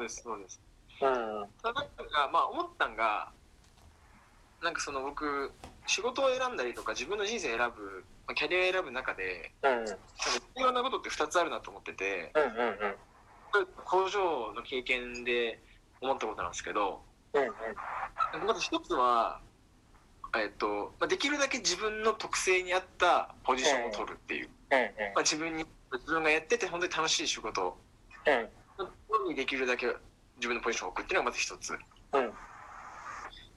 そうですそうですうん。ただなんかまあ思ったんがなんかその僕仕事を選んだりとか自分の人生を選ぶまあキャリアを選ぶ中でうん。重要なことって2つあるなと思っててうん。うん。これ工場の経験で思ったことなんですけどうん。まず一つは、えっとまあ、できるだけ自分の特性に合ったポジションを取るっていう、うん。まあ、自分に自分がやってて本当に楽しい仕事うん。にできるだけ自分のポジションを置くっていうのがまず一つうん。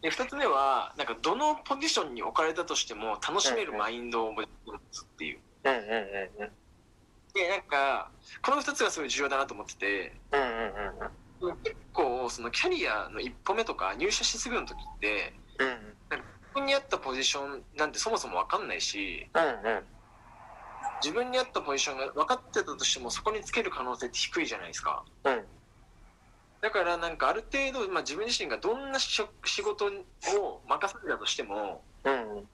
で二つ目はなんかどのポジションに置かれたとしても楽しめるマインドを持つっていううん。うん。うん。でなんかこの二つがすごい重要だなと思っててうん。うん。うん。結構そのキャリアの一歩目とか入社してすぐの時ってうん。自分に合ったポジションなんてそもそも分かんないしうん。自分に合ったポジションが分かってたとしてもそこにつける可能性って低いじゃないですかうん。だからなんかある程度、まあ、自分自身がどんな仕事を任されたとしてもうん。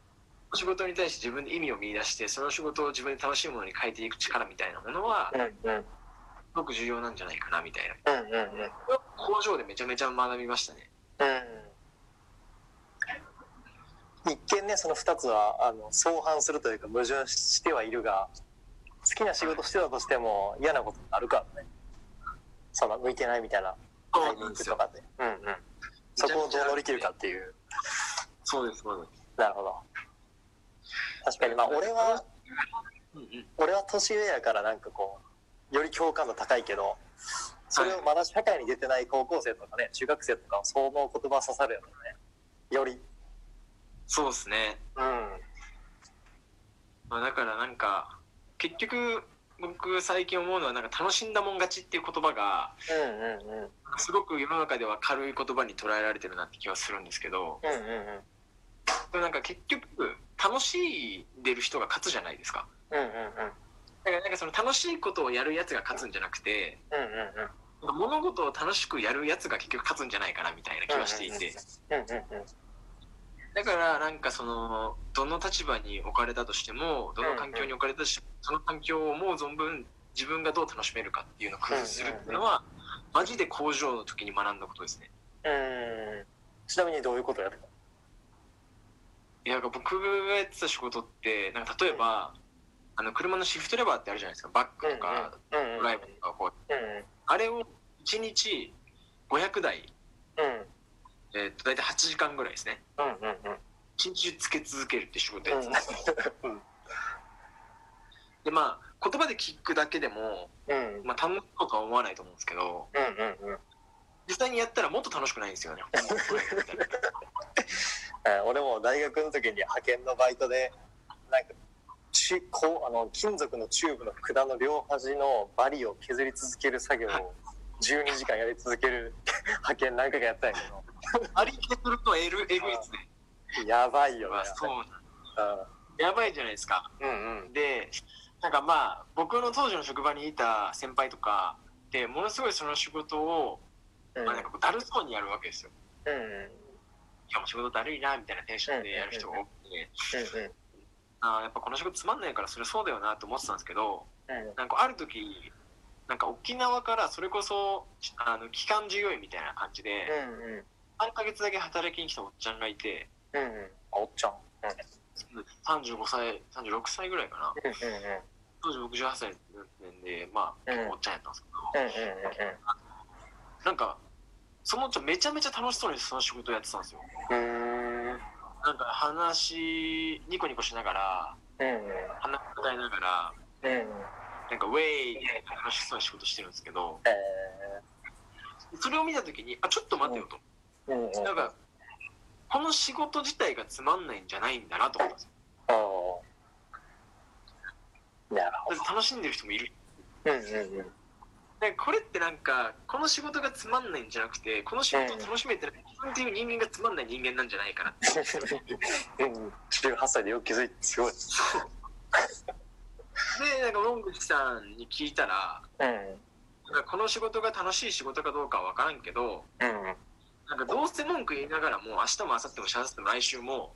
仕事に対して自分で意味を見出してその仕事を自分で楽しいものに変えていく力みたいなものはうん。うん。すごく重要なんじゃないかなみたいな。うん。うんうん。工場でめちゃめちゃ学びましたね。うん。一見ね、その二つは、あの、相反するというか矛盾してはいるが、好きな仕事してたとしても嫌なことになるからね。その、向いてないみたいなタイミングとかで。うんうん。そこをどう乗り切るかっていう。そうですそうですなるほど。確かに、まあ、俺は、うんうん俺は年上やからなんかこう、より共感度高いけど、それをまだ社会に出てない高校生とかね、中学生とかはその言葉刺さるよね。より。そうですね、うん。まあ、だからなんか結局僕最近思うのはなんか楽しんだもん勝ちっていう言葉がうんうんうん。すごく世の中では軽い言葉に捉えられてるなって気はするんですけどうんうんうん。でもなんか結局楽しんでる人が勝つじゃないですかうんうんうん。だからなんかその楽しいことをやるやつが勝つんじゃなくてうんうんうん。物事を楽しくやるやつが結局勝つんじゃないかなみたいな気はしていてうんうんうん。だからなんかそのどの立場に置かれたとしてもどの環境に置かれたとしてもその環境を思う存分自分がどう楽しめるかっていうのを工夫するっていうのはマジで工場の時に学んだことですねうん。ちなみにどういうことやるの？いや僕がやってた仕事ってなんか例えばあの車のシフトレバーってあるじゃないですかバックとか。ドライブとかこううんあれを1日500台、うん。えー、と大体8時間ぐらいですねうんうんうん。一日中つけ続けるって仕事やってたんですうん。でまあ言葉で聞くだけでも、うん。まあ、楽しそうとは思わないと思うんですけどうんうんうん。実際にやったらもっと楽しくないんですよね えー俺も大学の時に派遣のバイトでなんかちこうあの金属のチューブの管の両端のバリを削り続ける作業を12時間やり続ける 派遣何回かやったんやあり削るとえるえぐいですね。けどやばいよね。まあそうなやばいじゃないですか。んうん。でなんかまあ僕の当時の職場にいた先輩とかでものすごいその仕事を、うん。まあ、なんかだるそうにやるわけですよ。うんうん。いやもう仕事だるいなみたいなテンションでやる人が多くて、うんあーやっぱこの仕事つまんないからそれそうだよなと思ってたんですけどうん。なんかある時なんか沖縄からそれこそあの期間従業員みたいな感じでうんうん。3ヶ月だけ働きに来たおっちゃんがいてうんうん。あおっちゃん。うん。35歳36歳ぐらいかな。うんうん当時僕18歳なんでまあうん。おっちゃんやったんですけど、うんうんなんかそのおっちゃんめちゃめちゃ楽しそうにその仕事をやってたんですよ。うんなんか話ニコニコしながらうん話伝えながらうんうんなんかウェイって楽しそうな仕事してるんですけどえそれを見た時にあちょっと待てよと、ーうん。うん。なんかこの仕事自体がつまんないんじゃないんだなと思ったんですよ。楽しんでる人もいる。どうんうんうん。でこれってなんかこの仕事がつまんないんじゃなくてこの仕事を楽しめてない自分っていう人間がつまんない人間なんじゃないかなって。うん、18歳でよく気づいてすごい。でなんかモングチさんに聞いたらうん。なんかこの仕事が楽しい仕事かどうかは分からんけどうん。なんかどうせ文句言いながらも明日も明後日もしあさっても来週も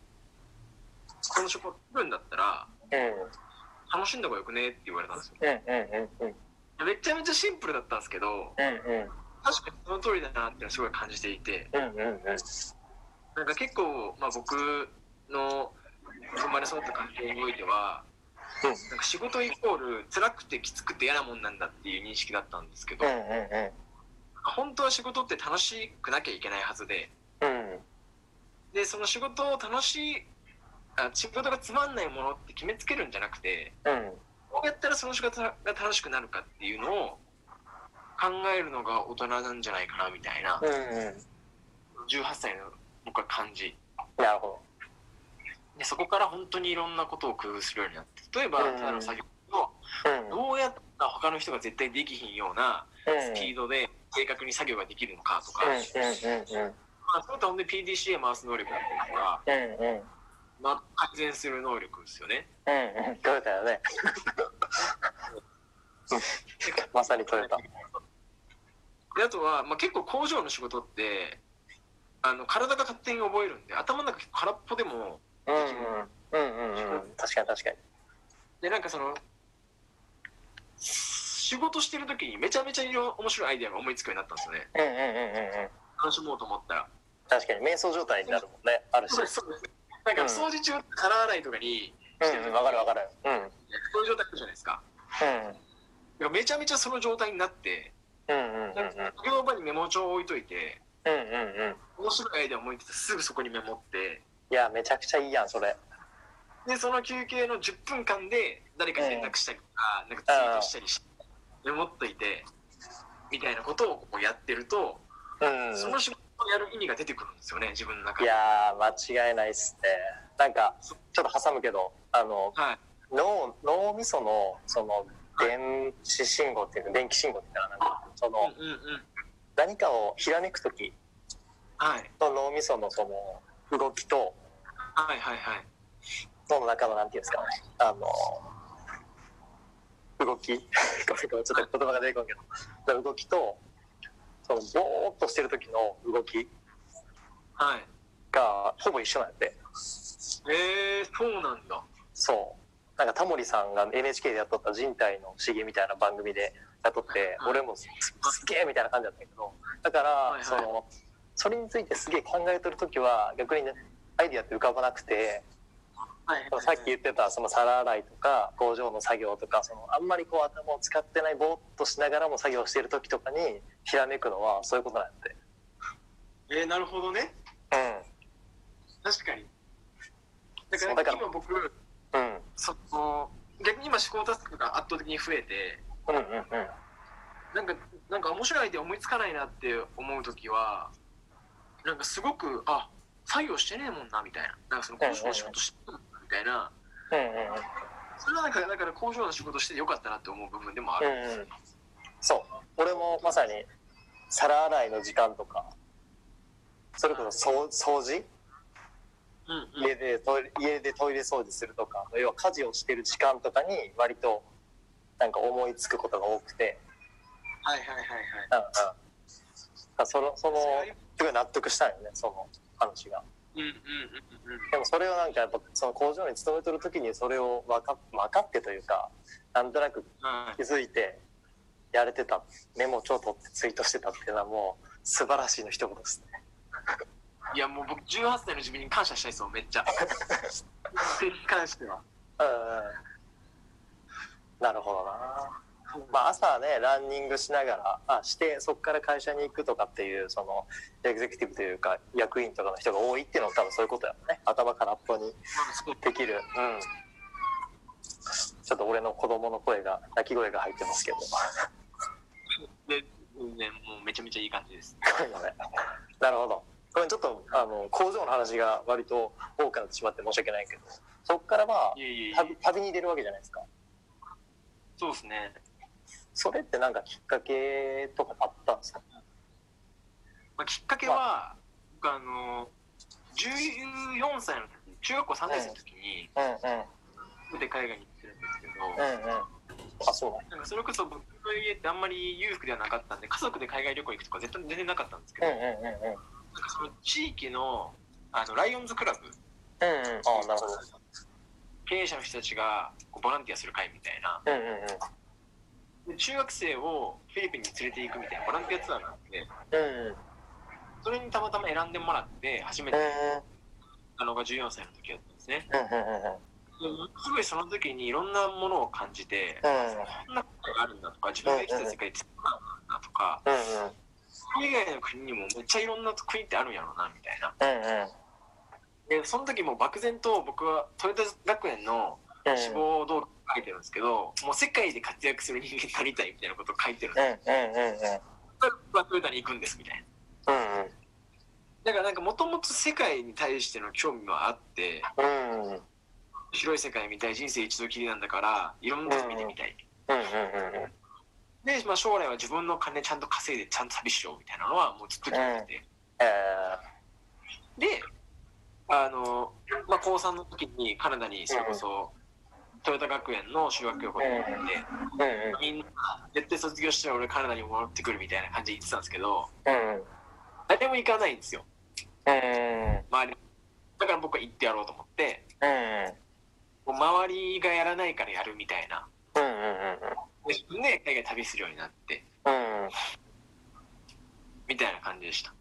この仕事来るんだったらうん。楽しんだ方がよくねって言われたんですようん。うん。うん。めちゃめちゃシンプルだったんですけどうん。うん。確かにその通りだなってすごい感じていてうんうんうんなんか結構、まあ、僕の生まれ育った環境においては、うんなんか仕事イコール辛くてきつくて嫌なもんなんだっていう認識だったんですけど、本当は仕事って楽しくなきゃいけないはずでうん。でその仕事を楽しいあ仕事がつまんないものって決めつけるんじゃなくてうん。どうやったらその仕事が楽しくなるかっていうのを考えるのが大人なんじゃないかなみたいなうんうん。18歳の僕は感じ。なるほでそこから本当にいろんなことを工夫するようになって例えばうん。ただの作業をどうん。どうやったら他の人が絶対できひんようなうん。スピードで正確に作業ができるのかとか、うんうんうんうん。まあ、それと本当に PDCA 回す能力だったりとか、うんうん。まあ、改善する能力ですよね。うんうん。取れたよね。まさに取れたであとは、まあ、結構工場の仕事ってあの体が勝手に覚えるんで頭の中空っぽでもうんうんうんうんうん確かに確かに。でなんかその仕事してる時にめちゃめちゃいろ面白いアイデアが思いつくようになったんですよね。うんうんうんうんうん。楽しもうと思ったら。確かに瞑想状態になるもんねあるし。そうですそうですなんかうん。掃除中皿洗いとかにうんうんわかるわかる。うん。そういう状態あるじゃないですか。いやめちゃめちゃその状態になってうんうんうんうん。作業場にメモ帳を置いといてうんうんうん。面白いアイデア思いついてすぐそこにメモっていやめちゃくちゃいいやんそれ。でその休憩の10分間で誰かに連絡したりとか,、なんかツイートしたりしてメモっといてみたいなことをこうやってると、うん。その仕事をやる意味が出てくるんですよね自分の中で。いやー間違いないっすね。なんかちょっと挟むけどあのはい。脳脳みそのその電子信号っていうか電気信号っていうかな。なんかそのうんうんうん。何かをひらめく時はい。の脳みそのその動きとはいはいはい。脳の中のなんていうんですか？ねあの動き？ごめんごめんちょっと言葉が出てこんけど。動きとそのぼーっとしてる時の動き。はい。がほぼ一緒なんでえー、そうなんだ。そう。なんかタモリさんが NHK でやっとった人体の不思議みたいな番組でやっとってはい。俺もすすげえみたいな感じだったけど。だから、そのそれについてすげえ考えてる時は逆にねアイディアって浮かばなくてはいさっき言ってたその皿洗いとか工場の作業とかそのあんまりこう頭を使ってないぼーっとしながらも作業してる時とかにひらめくのはそういうことなんでえー、なるほどね。うん。確かに。だから今僕うん。その逆に今思考タスクが圧倒的に増えてうんうんうん。なんかなんか面白いアイデア思いつかないなって思う時はなんかすごくあ作業してねえもんなみたいな。なんかその工場の仕事してるみたいな。うんうんそれはなんかだから工場の仕事してよかったなって思う部分でもある、うんうん。そう。俺もまさに皿洗いの時間とかそれこそ掃掃除？うんうん。家でトイレ家でトイレ掃除するとか要は家事をしてる時間とかに割となんか思いつくことが多くて、はいはいはいはい。うんうん、そのそのすごい納得したよねその話が。うんうんうんうん。でもそれをなんかやっぱその工場に勤めてる時にそれを分か分かってというかなんとなくはい気づいてやれてたメモ帳取ってツイートしてたっていうのはもう素晴らしいの一言ですね。いやもう僕18歳の自分に感謝したいですもんめっちゃ。それに関しては。うんうん。なるほどなまあ朝ねランニングしながらあしてそこから会社に行くとかっていうそのエグゼクティブというか役員とかの人が多いっていうのは多分そういうことやね。頭空っぽにできる。うん。ちょっと俺の子供の声が泣き声が入ってますけど。で、ね、もうめちゃめちゃいい感じです。なるほど。これちょっとあの工場の話が割と多くなってしまって申し訳ないけど。そこからまあ旅に出るわけじゃないですか。そうですね、それってなんかきっかけとかあったんですか？まあ、きっかけは、僕あの14歳の時中学校3年生の時にうんうんで海外に行ってるんですけど、うんうんあそうなんかそれこそ僕の家ってあんまり裕福ではなかったんで家族で海外旅行行くとか絶対全然なかったんですけど、うんうんうんうんなんかその地域のあのライオンズクラブうんうんあなるほど。。。。。。。。。。。。。。。。。。。。。。。。。。。。。。。。。。。。。。。。。。。。。。。。。。。。。。。。。。。。。。。。。。。。。。。。。。。。。。。。。。。。。。。。。。。。。。。。。。。。。。。。。。。。。。。。。。。。。。。。。。。。。。。。。。。。。。。。。。。。。。。。。。。。。「経営者の人たちがこうボランティアする会みたいなうんうんうん。で中学生をフィリピンに連れて行くみたいなボランティアツアーがあってうん。それにたまたま選んでもらって初めてうんあのが14歳の時だったんですね。うんうんですごいその時にいろんなものを感じてこんなことがあるんだとか自分が生きた世界ってこんなんだとかうんうん海外の国にもめっちゃいろんな国ってあるんやろうなみたいな。うんうん。でその時も漠然と僕はトヨタ学園のうん。志望動機書いてるんですけど、もう世界で活躍する人間になりたいみたいなことを書いてるんですうんうんうん僕はトヨタに行くんですみたいな。うんだからなんかもともと世界に対しての興味はあってうん。うん広い世界見たい人生一度きりなんだからいろんなとこ見てみたい、うんうんで、まあ、将来は自分の金ちゃんと稼いでちゃんと旅しようみたいなのはもうずっと決めてて、えであの、まあ、高3の時にカナダにそれこそトヨタ学園の修学旅行に行って、ーうんみんな絶対卒業したら俺カナダに戻ってくるみたいな感じで言ってたんですけどうん誰も行かないんですよ。うん周りだから僕は行ってやろうと思ってうんもう周りがやらないからやるみたいな。うんうんで自分で海外旅するようになって。うん。みたいな感じでした